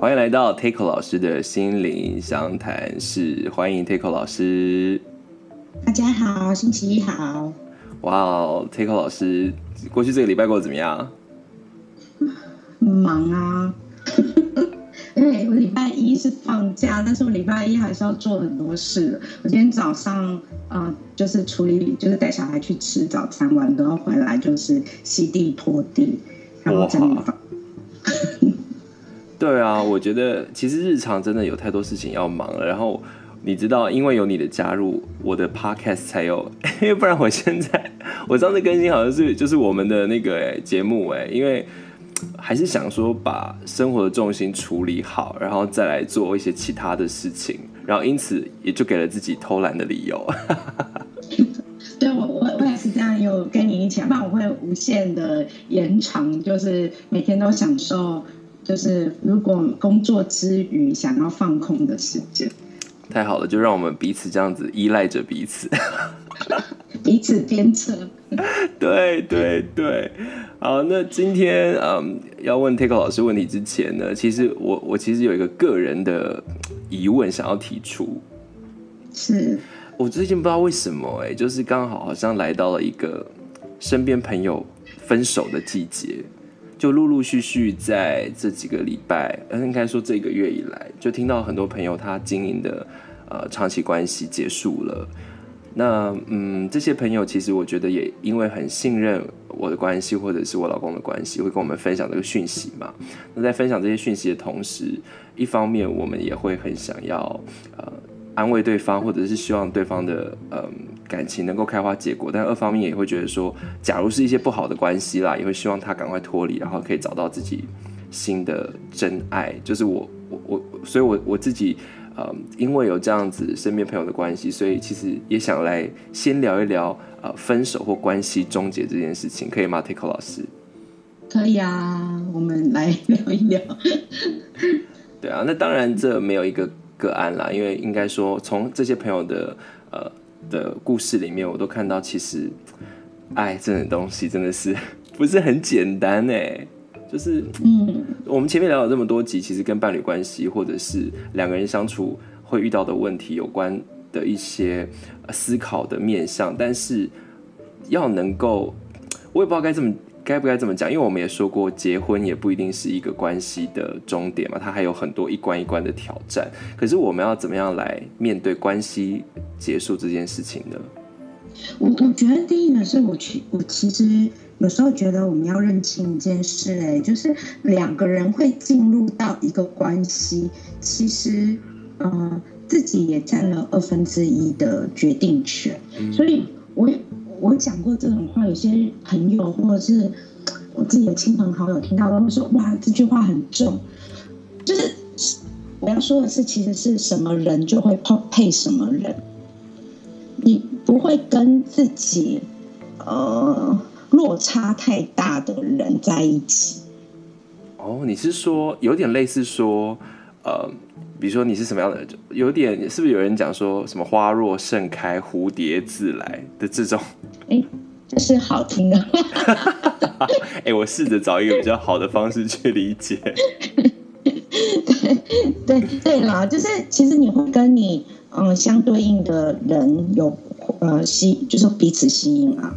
欢迎来到 Taco 老师的心灵相谈室，欢迎 Taco 老师。大家好，星期一好。哇哦，Taco 老师，过去这个礼拜过得怎么样？忙啊。因为我礼拜一是放假，但是我礼拜一还是要做很多事。我今天早上，呃，就是处理，就是带小孩去吃早餐完，都要回来就是洗地拖地，然后整理房。对啊，我觉得其实日常真的有太多事情要忙了。然后你知道，因为有你的加入，我的 podcast 才有，因 为不然我现在我上次更新好像是就是我们的那个节目哎，因为。还是想说把生活的重心处理好，然后再来做一些其他的事情，然后因此也就给了自己偷懒的理由。对，我我我也是这样，有跟你一起，不然我会无限的延长，就是每天都享受，就是如果工作之余想要放空的时间。太好了，就让我们彼此这样子依赖着彼此，彼此鞭策。对对对，好，那今天嗯，要问 Taco 老师问题之前呢，其实我我其实有一个个人的疑问想要提出，是我最近不知道为什么哎、欸，就是刚好好像来到了一个身边朋友分手的季节。就陆陆续续在这几个礼拜，应该说这个月以来，就听到很多朋友他经营的呃长期关系结束了。那嗯，这些朋友其实我觉得也因为很信任我的关系，或者是我老公的关系，会跟我们分享这个讯息嘛。那在分享这些讯息的同时，一方面我们也会很想要呃安慰对方，或者是希望对方的嗯。感情能够开花结果，但二方面也会觉得说，假如是一些不好的关系啦，也会希望他赶快脱离，然后可以找到自己新的真爱。就是我我我，所以我我自己，呃，因为有这样子身边朋友的关系，所以其实也想来先聊一聊，呃，分手或关系终结这件事情，可以吗？Tico 老师？可以啊，我们来聊一聊。对啊，那当然这没有一个个案啦，因为应该说从这些朋友的呃。的故事里面，我都看到，其实爱这种东西真的是不是很简单哎？就是，嗯，我们前面聊了这么多集，其实跟伴侣关系或者是两个人相处会遇到的问题有关的一些思考的面向，但是要能够，我也不知道该怎么。该不该这么讲？因为我们也说过，结婚也不一定是一个关系的终点嘛，它还有很多一关一关的挑战。可是我们要怎么样来面对关系结束这件事情呢？我我觉得第一呢，是我其我其实有时候觉得我们要认清一件事，哎，就是两个人会进入到一个关系，其实呃自己也占了二分之一的决定权，嗯、所以我。我讲过这种话，有些朋友或者是我自己的亲朋好友听到都会说：“哇，这句话很重。”就是我要说的是，其实是什么人就会配配什么人，你不会跟自己呃落差太大的人在一起。哦，你是说有点类似说呃。比如说你是什么样的，就有点是不是有人讲说什么花若盛开，蝴蝶自来的这种？哎，这是好听的。哎，我试着找一个比较好的方式去理解。对对对啦，就是其实你会跟你嗯相对应的人有呃吸，就是彼此吸引啊。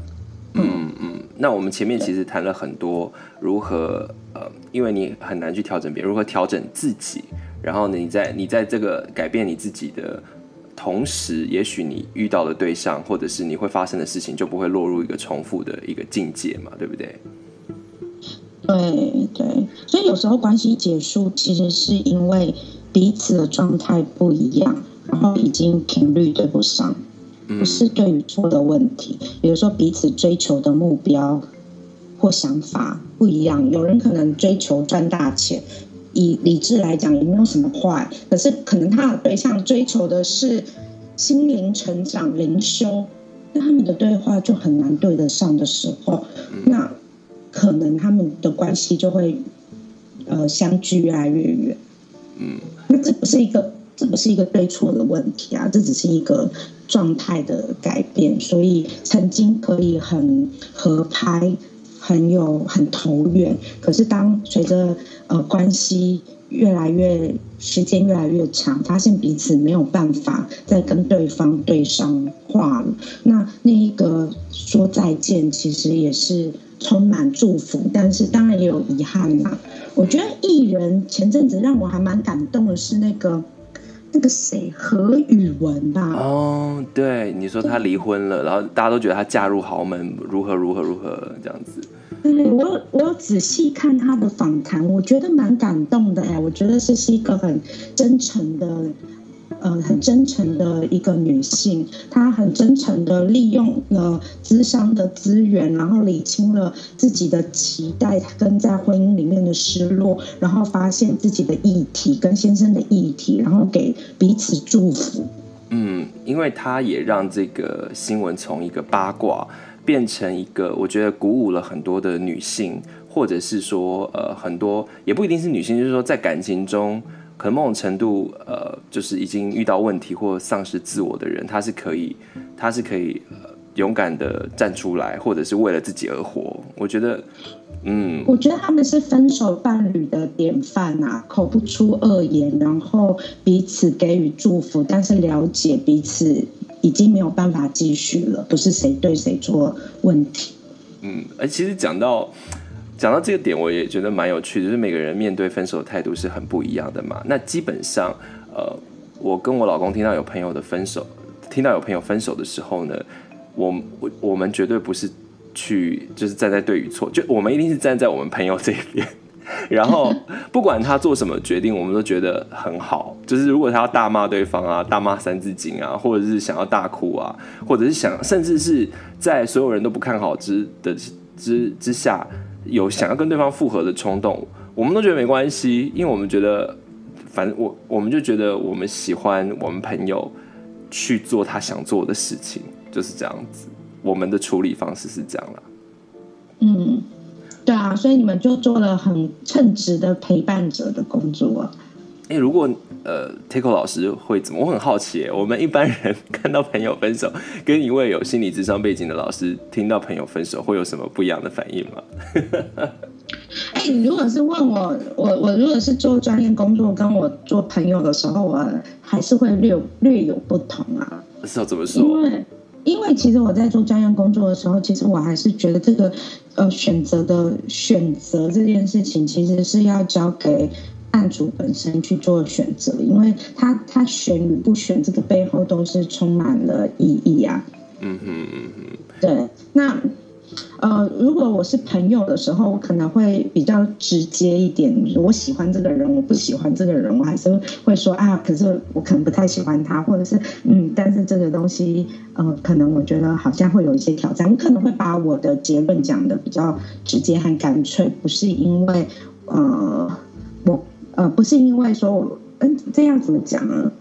嗯嗯，那我们前面其实谈了很多如何呃，因为你很难去调整别人，如何调整自己。然后你在你在这个改变你自己的同时，也许你遇到的对象，或者是你会发生的事情，就不会落入一个重复的一个境界嘛，对不对？对对，所以有时候关系结束，其实是因为彼此的状态不一样，然后已经频率对不上，不是对与错的问题。比如说彼此追求的目标或想法不一样，有人可能追求赚大钱。以理智来讲，也没有什么坏。可是，可能他的对象追求的是心灵成长、灵修，那他们的对话就很难对得上的时候，那可能他们的关系就会呃相距越来越远。嗯，那这不是一个，这不是一个对错的问题啊，这只是一个状态的改变。所以，曾经可以很合拍。很有很投缘。可是当随着呃关系越来越时间越来越长，发现彼此没有办法再跟对方对上话了，那那一个说再见，其实也是充满祝福，但是当然也有遗憾啦。我觉得艺人前阵子让我还蛮感动的是那个。那个谁何宇文吧？哦，对，你说他离婚了，然后大家都觉得他嫁入豪门，如何如何如何这样子。对，我我有仔细看他的访谈，我觉得蛮感动的哎，我觉得这是一个很真诚的。呃，很真诚的一个女性，她很真诚的利用了资商的资源，然后理清了自己的期待跟在婚姻里面的失落，然后发现自己的议题跟先生的议题，然后给彼此祝福。嗯，因为她也让这个新闻从一个八卦变成一个，我觉得鼓舞了很多的女性，或者是说，呃，很多也不一定是女性，就是说在感情中。可能某种程度，呃，就是已经遇到问题或丧失自我的人，他是可以，他是可以，呃，勇敢的站出来，或者是为了自己而活。我觉得，嗯，我觉得他们是分手伴侣的典范啊，口不出恶言，然后彼此给予祝福，但是了解彼此已经没有办法继续了，不是谁对谁错问题。嗯，而其实讲到。讲到这个点，我也觉得蛮有趣的，就是每个人面对分手的态度是很不一样的嘛。那基本上，呃，我跟我老公听到有朋友的分手，听到有朋友分手的时候呢，我我我们绝对不是去就是站在对与错，就我们一定是站在我们朋友这边。然后 不管他做什么决定，我们都觉得很好。就是如果他要大骂对方啊，大骂三字经啊，或者是想要大哭啊，或者是想，甚至是在所有人都不看好之的之之下。有想要跟对方复合的冲动，我们都觉得没关系，因为我们觉得，反正我我们就觉得我们喜欢我们朋友去做他想做的事情，就是这样子。我们的处理方式是这样啦。嗯，对啊，所以你们就做了很称职的陪伴者的工作。哎，如果呃，Takeo 老师会怎么？我很好奇，我们一般人看到朋友分手，跟一位有心理智商背景的老师听到朋友分手，会有什么不一样的反应吗？哎，你如果是问我，我我如果是做专业工作，跟我做朋友的时候，我还是会略略有不同啊。是要怎么说？因为因为其实我在做专业工作的时候，其实我还是觉得这个呃选择的选择这件事情，其实是要交给。案主本身去做选择，因为他他选与不选，这个背后都是充满了意义啊。嗯哼嗯嗯，对。那呃，如果我是朋友的时候，我可能会比较直接一点。我喜欢这个人，我不喜欢这个人，我还是会说啊，可是我可能不太喜欢他，或者是嗯，但是这个东西，呃，可能我觉得好像会有一些挑战。我可能会把我的结论讲的比较直接和干脆，不是因为呃我。呃，不是因为说我，嗯，这样怎么讲呢？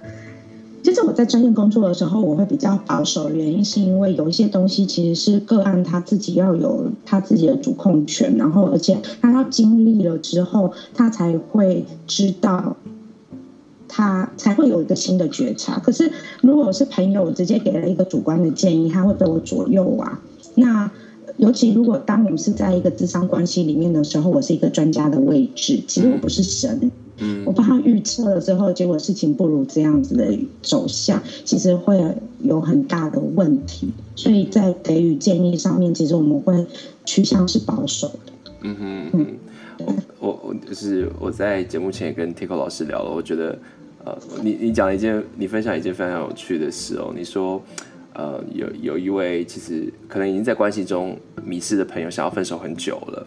就是我在专业工作的时候，我会比较保守原因，是因为有一些东西其实是个案他自己要有他自己的主控权，然后而且他要经历了之后，他才会知道，他才会有一个新的觉察。可是如果我是朋友，我直接给了一个主观的建议，他会被我左右啊。那尤其如果当我们是在一个咨商关系里面的时候，我是一个专家的位置，其实我不是神。嗯，我帮他预测了之后，结果事情不如这样子的走向，其实会有很大的问题。所以在给予建议上面，其实我们会趋向是保守的。嗯哼嗯，我我就是我在节目前也跟 Takeo 老师聊了，我觉得呃，你你讲了一件，你分享一件非常有趣的事哦。你说呃，有有一位其实可能已经在关系中迷失的朋友，想要分手很久了，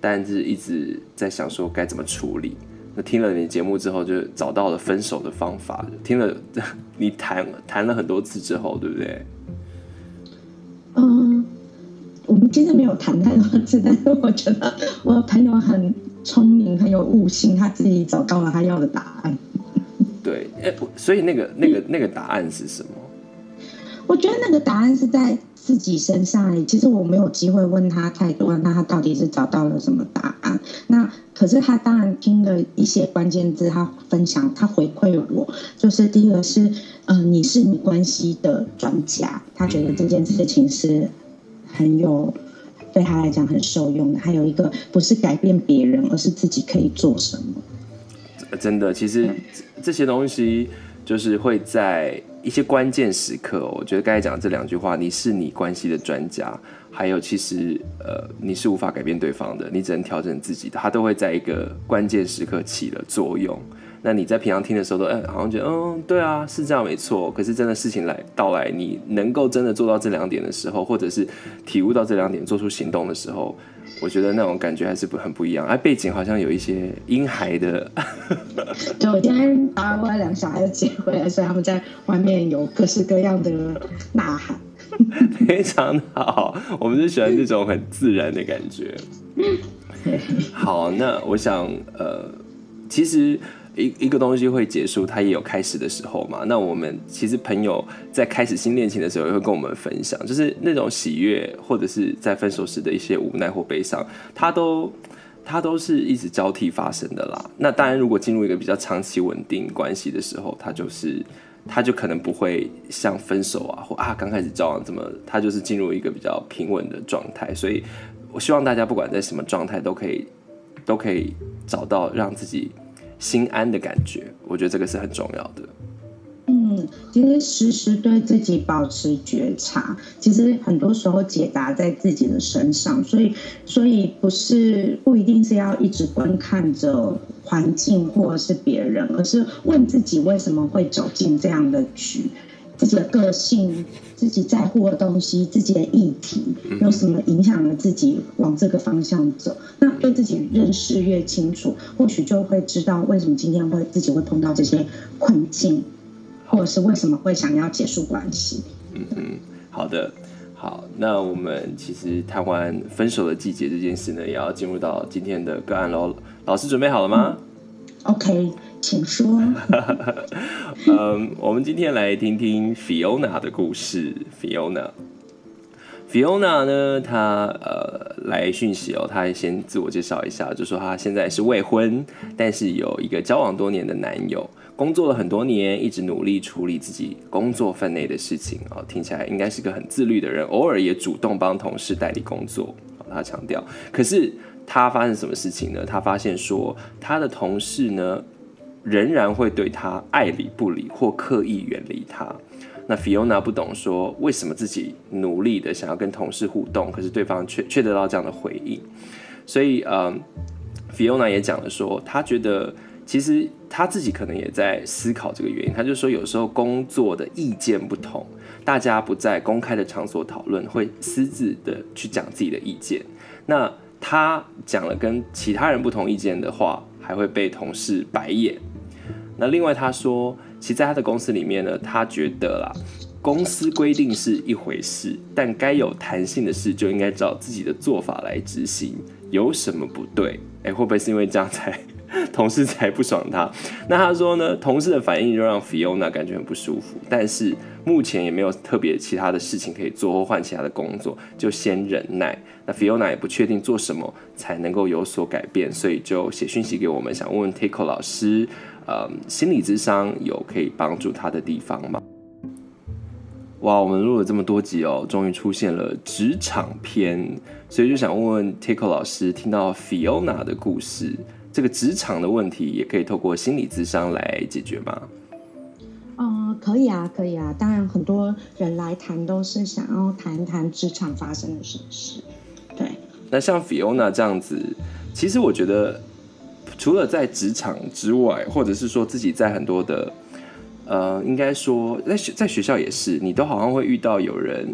但是一直在想说该怎么处理。那听了你节目之后，就找到了分手的方法。听了 你谈谈了很多次之后，对不对？嗯，我们今天没有谈太多次，但是我觉得我的朋友很聪明，很有悟性，他自己找到了他要的答案。对，哎，所以那个那个那个答案是什么？我觉得那个答案是在自己身上。其实我没有机会问他太多，那他到底是找到了什么答案？那。可是他当然听了一些关键字，他分享，他回馈我，就是第一个是，嗯、你是你关系的专家，他觉得这件事情是很有，对他来讲很受用的。还有一个不是改变别人，而是自己可以做什么。真的，其实这些东西就是会在一些关键时刻，我觉得刚才讲的这两句话，你是你关系的专家，还有其实呃，你是无法改变对方的，你只能调整自己的，他都会在一个关键时刻起了作用。那你在平常听的时候都，哎，好像觉得，嗯，对啊，是这样没错。可是真的事情来到来，你能够真的做到这两点的时候，或者是体悟到这两点，做出行动的时候，我觉得那种感觉还是不很不一样。哎，背景好像有一些婴孩的。对，我今天把我两个小孩子接回来，所以他们在外面有各式各样的呐喊。非常好，我们就喜欢这种很自然的感觉。好，那我想，呃，其实。一一个东西会结束，它也有开始的时候嘛。那我们其实朋友在开始新恋情的时候，也会跟我们分享，就是那种喜悦，或者是在分手时的一些无奈或悲伤，它都它都是一直交替发生的啦。那当然，如果进入一个比较长期稳定关系的时候，它就是他就可能不会像分手啊或啊刚开始交往这么，他就是进入一个比较平稳的状态。所以我希望大家不管在什么状态，都可以都可以找到让自己。心安的感觉，我觉得这个是很重要的。嗯，其实时时对自己保持觉察，其实很多时候解答在自己的身上，所以，所以不是不一定是要一直观看着环境或者是别人，而是问自己为什么会走进这样的局。自己的个性、自己在乎的东西、自己的议题，有什么影响了自己往这个方向走？那对自己认识越清楚，或许就会知道为什么今天会自己会碰到这些困境，或者是为什么会想要结束关系。嗯嗯，好的，好，那我们其实谈完分手的季节这件事呢，也要进入到今天的个案喽。老师准备好了吗？嗯 OK，请说。嗯，我们今天来听听 Fiona 的故事。Fiona，Fiona 呢，她呃来讯息哦，她先自我介绍一下，就说她现在是未婚，但是有一个交往多年的男友，工作了很多年，一直努力处理自己工作分内的事情哦，听起来应该是个很自律的人，偶尔也主动帮同事代理工作。他强调，可是。他发生什么事情呢？他发现说，他的同事呢，仍然会对他爱理不理或刻意远离他。那 Fiona 不懂说，为什么自己努力的想要跟同事互动，可是对方却却得到这样的回应。所以，嗯，Fiona 也讲了说，他觉得其实他自己可能也在思考这个原因。他就说，有时候工作的意见不同，大家不在公开的场所讨论，会私自的去讲自己的意见。那他讲了跟其他人不同意见的话，还会被同事白眼。那另外他说，其实在他的公司里面呢，他觉得啦，公司规定是一回事，但该有弹性的事就应该照自己的做法来执行，有什么不对？哎，会不会是因为这样才？同事才不爽他，那他说呢？同事的反应就让 Fiona 感觉很不舒服，但是目前也没有特别其他的事情可以做或换其他的工作，就先忍耐。那 Fiona 也不确定做什么才能够有所改变，所以就写讯息给我们，想问问 Tico 老师，呃，心理智商有可以帮助他的地方吗？哇，我们录了这么多集哦，终于出现了职场篇，所以就想问问 Tico 老师，听到 Fiona 的故事。这个职场的问题也可以透过心理咨商来解决吗？呃，可以啊，可以啊。当然，很多人来谈都是想要谈谈职场发生的什么事。对。那像 Fiona 这样子，其实我觉得，除了在职场之外，或者是说自己在很多的，呃，应该说在学在学校也是，你都好像会遇到有人，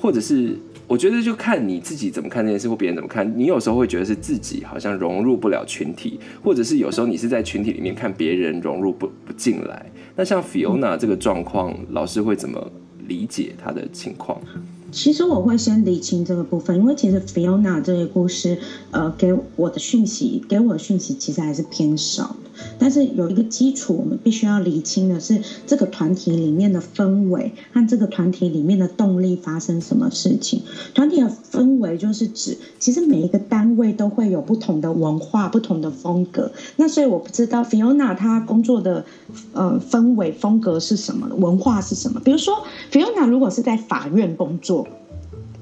或者是。我觉得就看你自己怎么看这件事，或别人怎么看。你有时候会觉得是自己好像融入不了群体，或者是有时候你是在群体里面看别人融入不不进来。那像 Fiona 这个状况，老师会怎么理解他的情况？其实我会先理清这个部分，因为其实 Fiona 这个故事，呃，给我的讯息，给我的讯息其实还是偏少的。但是有一个基础，我们必须要理清的是，这个团体里面的氛围和这个团体里面的动力发生什么事情。团体的氛围就是指，其实每一个单位都会有不同的文化、不同的风格。那所以我不知道 Fiona 她工作的呃氛围风格是什么，文化是什么。比如说 Fiona 如果是在法院工作。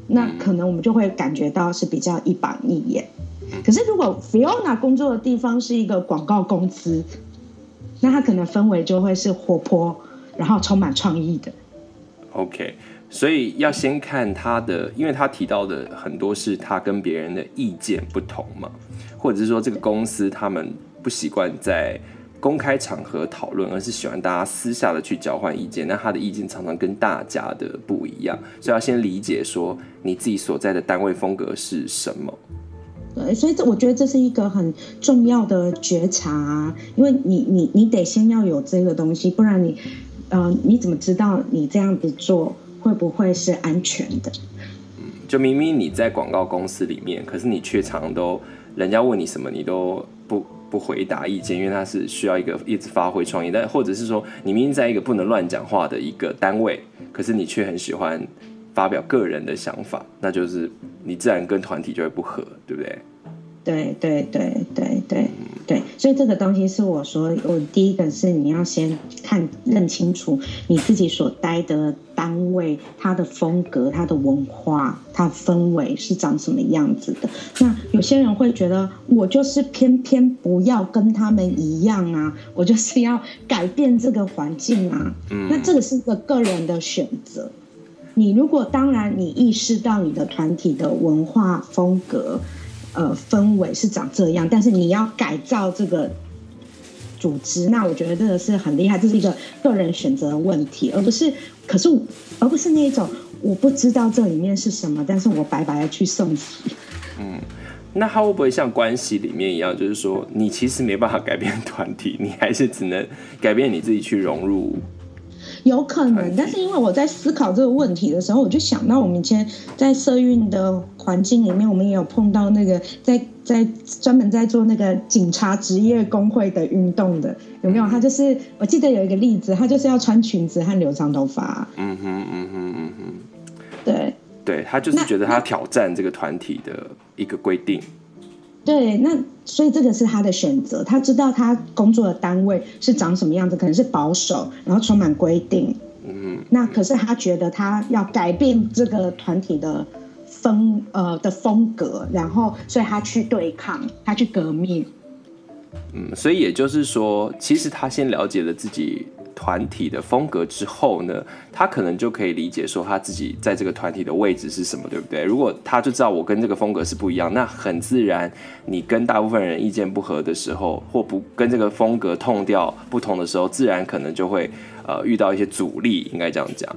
那可能我们就会感觉到是比较一板一眼。可是如果 Fiona 工作的地方是一个广告公司，那他可能氛围就会是活泼，然后充满创意的。OK，所以要先看他的，因为他提到的很多是他跟别人的意见不同嘛，或者是说这个公司他们不习惯在公开场合讨论，而是喜欢大家私下的去交换意见。那他的意见常常跟大家的不一样，所以要先理解说你自己所在的单位风格是什么。对，所以这我觉得这是一个很重要的觉察啊，因为你你你得先要有这个东西，不然你，呃，你怎么知道你这样子做会不会是安全的？嗯，就明明你在广告公司里面，可是你却常都人家问你什么，你都不不回答意见，因为他是需要一个一直发挥创意，但或者是说你明明在一个不能乱讲话的一个单位，可是你却很喜欢。发表个人的想法，那就是你自然跟团体就会不合，对不对？对对对对对对，所以这个东西是我说，我第一个是你要先看认清楚你自己所待的单位，它的风格、它的文化、它的氛围是长什么样子的。那有些人会觉得，我就是偏偏不要跟他们一样啊，我就是要改变这个环境啊。嗯，那这个是个个人的选择。你如果当然，你意识到你的团体的文化风格、呃氛围是长这样，但是你要改造这个组织，那我觉得真的是很厉害，这是一个个人选择的问题，而不是，可是而不是那一种我不知道这里面是什么，但是我白白的去送死。嗯，那他会不会像关系里面一样，就是说你其实没办法改变团体，你还是只能改变你自己去融入。有可能，但是因为我在思考这个问题的时候，我就想到我们以前在社运的环境里面，我们也有碰到那个在在专门在做那个警察职业工会的运动的，有没有？他就是我记得有一个例子，他就是要穿裙子和留长头发。嗯哼嗯哼嗯哼，对，对他就是觉得他挑战这个团体的一个规定。对，那所以这个是他的选择。他知道他工作的单位是长什么样子，可能是保守，然后充满规定。嗯，那可是他觉得他要改变这个团体的风呃的风格，然后所以他去对抗，他去革命。嗯，所以也就是说，其实他先了解了自己。团体的风格之后呢，他可能就可以理解说他自己在这个团体的位置是什么，对不对？如果他就知道我跟这个风格是不一样，那很自然，你跟大部分人意见不合的时候，或不跟这个风格痛调不同的时候，自然可能就会呃遇到一些阻力，应该这样讲。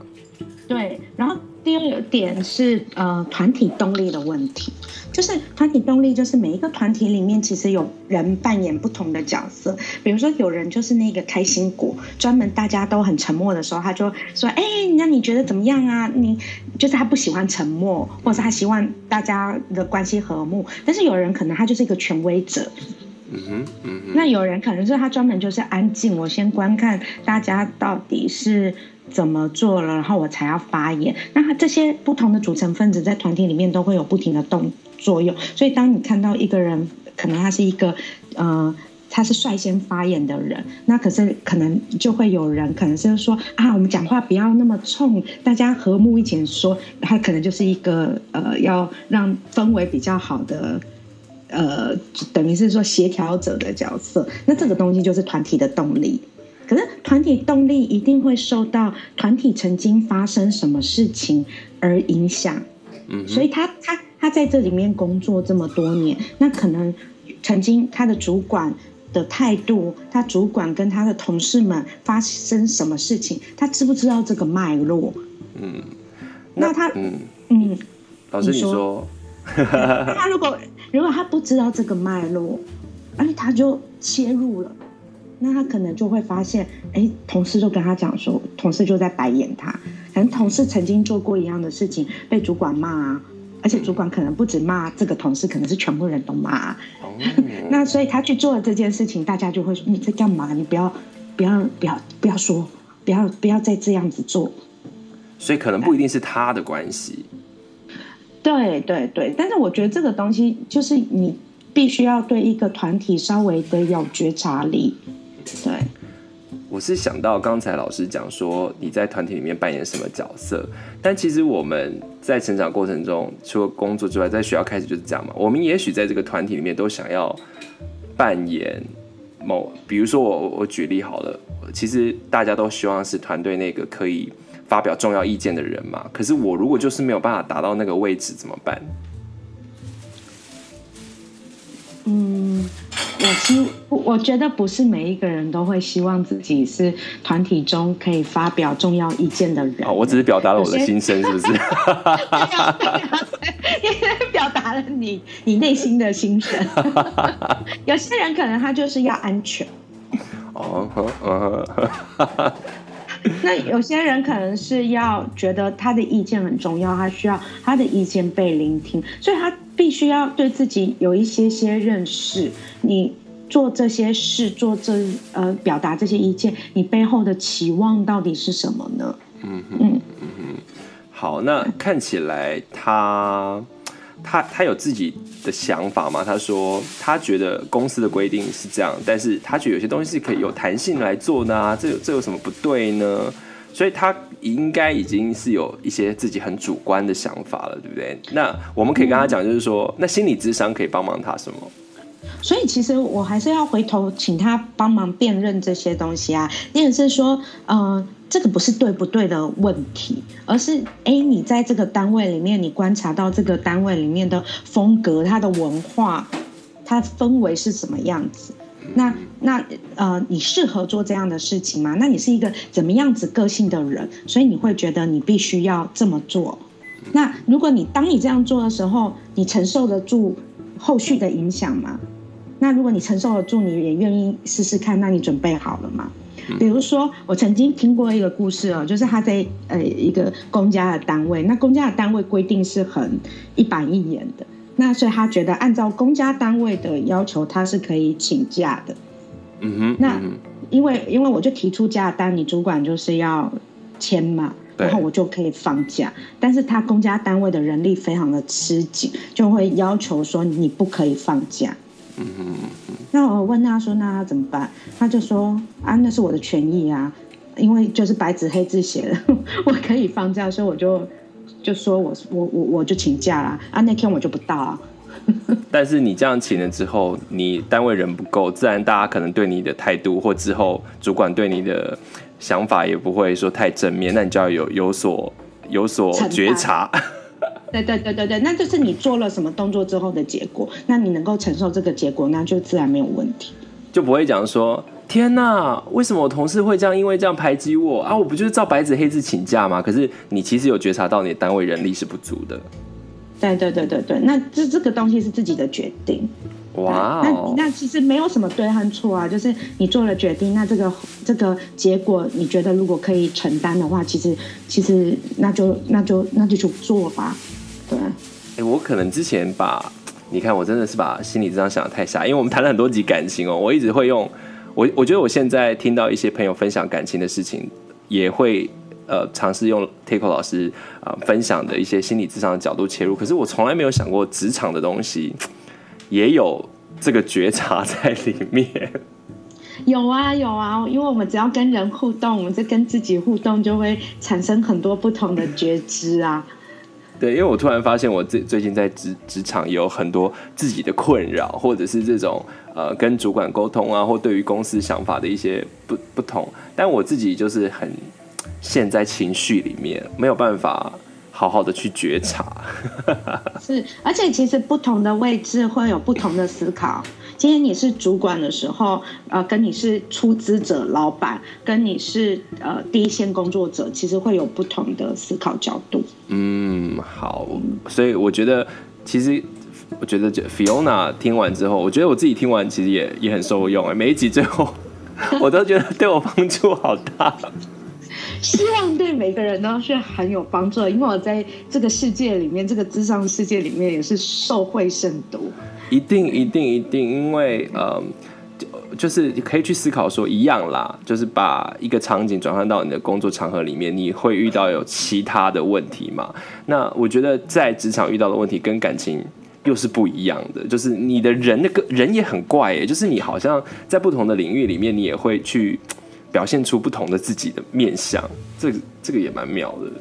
对，然后。第二点是呃团体动力的问题，就是团体动力就是每一个团体里面其实有人扮演不同的角色，比如说有人就是那个开心果，专门大家都很沉默的时候，他就说，哎，那你觉得怎么样啊？你就是他不喜欢沉默，或者他希望大家的关系和睦，但是有人可能他就是一个权威者，嗯哼，那有人可能是他专门就是安静，我先观看大家到底是。怎么做了，然后我才要发言。那他这些不同的组成分子在团体里面都会有不停的动作用。所以当你看到一个人，可能他是一个，呃，他是率先发言的人，那可是可能就会有人可能是说啊，我们讲话不要那么冲，大家和睦一起说。他可能就是一个呃，要让氛围比较好的，呃，等于是说协调者的角色。那这个东西就是团体的动力。可是团体动力一定会受到团体曾经发生什么事情而影响，嗯，所以他他他在这里面工作这么多年，那可能曾经他的主管的态度，他主管跟他的同事们发生什么事情，他知不知道这个脉络？嗯，那他嗯嗯，老师你说，他如果如果他不知道这个脉络，而且他就切入了。那他可能就会发现，哎，同事就跟他讲说，同事就在白眼他，可能同事曾经做过一样的事情，被主管骂啊，而且主管可能不止骂这个同事，可能是全部人都骂。那所以他去做了这件事情，大家就会说你在干嘛？你不要，不要，不要，不要说，不要，不要再这样子做。所以可能不一定是他的关系。对对对，但是我觉得这个东西就是你必须要对一个团体稍微的有觉察力。对，我是想到刚才老师讲说你在团体里面扮演什么角色，但其实我们在成长过程中，除了工作之外，在学校开始就是这样嘛。我们也许在这个团体里面都想要扮演某，比如说我我举例好了，其实大家都希望是团队那个可以发表重要意见的人嘛。可是我如果就是没有办法达到那个位置，怎么办？嗯。我希我觉得不是每一个人都会希望自己是团体中可以发表重要意见的人。哦，我只是表达了我的心声，是不是？对啊，对啊，对，表达了你你内心的心声。有些人可能他就是要安全。哦，那有些人可能是要觉得他的意见很重要，他需要他的意见被聆听，所以他。必须要对自己有一些些认识，你做这些事，做这呃表达这些意见，你背后的期望到底是什么呢？嗯嗯嗯嗯。好，那看起来他他他有自己的想法吗？他说他觉得公司的规定是这样，但是他觉得有些东西是可以有弹性来做的啊，这有这有什么不对呢？所以他应该已经是有一些自己很主观的想法了，对不对？那我们可以跟他讲，就是说，嗯、那心理智商可以帮忙他什么？所以其实我还是要回头请他帮忙辨认这些东西啊。也是说，呃，这个不是对不对的问题，而是哎，你在这个单位里面，你观察到这个单位里面的风格、它的文化、它氛围是什么样子？那那呃，你适合做这样的事情吗？那你是一个怎么样子个性的人？所以你会觉得你必须要这么做。那如果你当你这样做的时候，你承受得住后续的影响吗？那如果你承受得住，你也愿意试试看，那你准备好了吗？比如说，我曾经听过一个故事哦，就是他在呃一个公家的单位，那公家的单位规定是很一板一眼的。那所以他觉得按照公家单位的要求，他是可以请假的。嗯哼。那因为因为我就提出假单，你主管就是要签嘛，然后我就可以放假。但是他公家单位的人力非常的吃紧，就会要求说你不可以放假。嗯哼。那我问他说，那他怎么办？他就说啊，那是我的权益啊，因为就是白纸黑字写的，我可以放假，所以我就。就说我我我我就请假啦，啊，那天我就不到啊。但是你这样请了之后，你单位人不够，自然大家可能对你的态度或之后主管对你的想法也不会说太正面，那你就要有有所有所觉察。对对对对对，那就是你做了什么动作之后的结果，那你能够承受这个结果，那就自然没有问题，就不会讲说。天呐，为什么我同事会这样？因为这样排挤我啊！我不就是照白纸黑字请假吗？可是你其实有觉察到你的单位人力是不足的。对对对对对，那这这个东西是自己的决定。哇、wow，那那其实没有什么对和错啊，就是你做了决定，那这个这个结果你觉得如果可以承担的话，其实其实那就那就那就去做吧。对。哎、欸，我可能之前把你看，我真的是把心理智商想的太瞎，因为我们谈了很多集感情哦，我一直会用。我我觉得我现在听到一些朋友分享感情的事情，也会呃尝试用 Takeo 老师啊、呃、分享的一些心理智商的角度切入。可是我从来没有想过职场的东西也有这个觉察在里面。有啊有啊，因为我们只要跟人互动，我们就跟自己互动，就会产生很多不同的觉知啊。对，因为我突然发现，我最最近在职职场有很多自己的困扰，或者是这种呃跟主管沟通啊，或对于公司想法的一些不不同，但我自己就是很陷在情绪里面，没有办法好好的去觉察。是，而且其实不同的位置会有不同的思考。今天你是主管的时候，呃，跟你是出资者、老板，跟你是呃第一线工作者，其实会有不同的思考角度。嗯，好，所以我觉得，其实我觉得就 Fiona 听完之后，我觉得我自己听完其实也也很受用哎，每一集最后 我都觉得对我帮助好大。希望对每个人都是很有帮助的，因为我在这个世界里面，这个智商世界里面也是受惠甚多。一定一定一定，因为呃，就就是可以去思考说一样啦，就是把一个场景转换到你的工作场合里面，你会遇到有其他的问题嘛？那我觉得在职场遇到的问题跟感情又是不一样的，就是你的人那个人也很怪耶，就是你好像在不同的领域里面，你也会去表现出不同的自己的面相，这个这个也蛮妙的。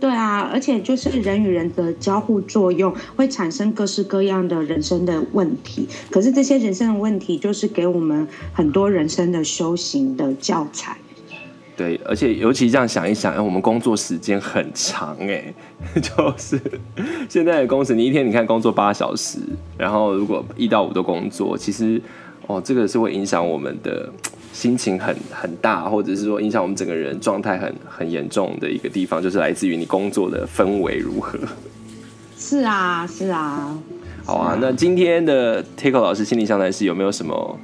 对啊，而且就是人与人的交互作用会产生各式各样的人生的问题，可是这些人生的问题就是给我们很多人生的修行的教材。对，而且尤其这样想一想，哎，我们工作时间很长，哎，就是现在的工时，你一天你看工作八小时，然后如果一到五的工作，其实哦，这个是会影响我们的。心情很很大，或者是说影响我们整个人状态很很严重的一个地方，就是来自于你工作的氛围如何。是啊，是啊。好啊，那今天的 Takeo 老师心灵相谈是有没有什么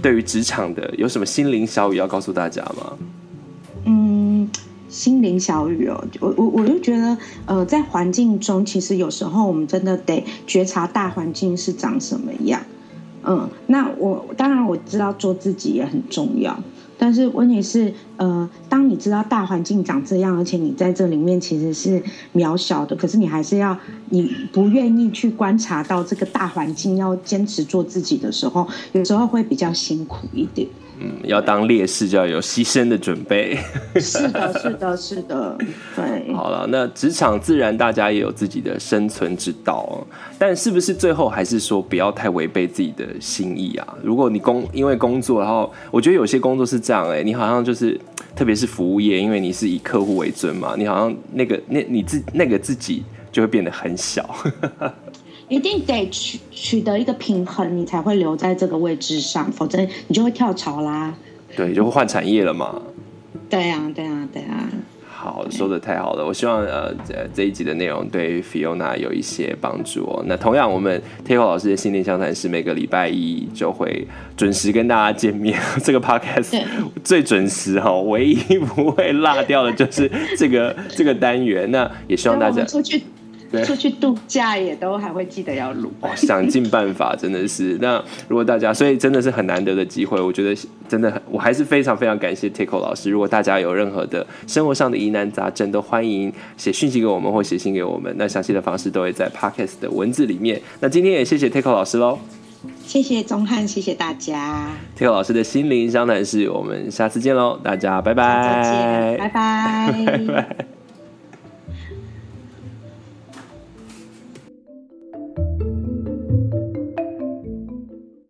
对于职场的有什么心灵小语要告诉大家吗？嗯，心灵小语哦，我我我就觉得，呃，在环境中，其实有时候我们真的得觉察大环境是长什么样。嗯，那我当然我知道做自己也很重要，但是问题是，呃，当你知道大环境长这样，而且你在这里面其实是渺小的，可是你还是要，你不愿意去观察到这个大环境，要坚持做自己的时候，有时候会比较辛苦一点。嗯，要当烈士就要有牺牲的准备。是的，是的，是的，对。好了，那职场自然大家也有自己的生存之道，但是不是最后还是说不要太违背自己的心意啊？如果你工因为工作，然后我觉得有些工作是这样，哎，你好像就是特别是服务业，因为你是以客户为尊嘛，你好像那个那你自那个自己就会变得很小。一定得取取得一个平衡，你才会留在这个位置上，否则你就会跳槽啦。对，就会换产业了嘛。对啊，对啊，对啊。好，说的太好了。我希望呃这一集的内容对 Fiona 有一些帮助哦。那同样，我们 Takeo 老师的心灵相谈是每个礼拜一就会准时跟大家见面。这个 Podcast 最准时哈，唯一不会落掉的就是这个这个单元。那也希望大家出去。出去度假也都还会记得要录，哦，想尽办法，真的是。那如果大家，所以真的是很难得的机会，我觉得真的很，我还是非常非常感谢 Takeo 老师。如果大家有任何的生活上的疑难杂症，都欢迎写讯息给我们或写信给我们。那详细的方式都会在 Podcast 的文字里面。那今天也谢谢 Takeo 老师喽，谢谢钟汉，谢谢大家。Takeo 老师的心灵相谈室，我们下次见喽，大家拜拜，再见，拜拜。拜拜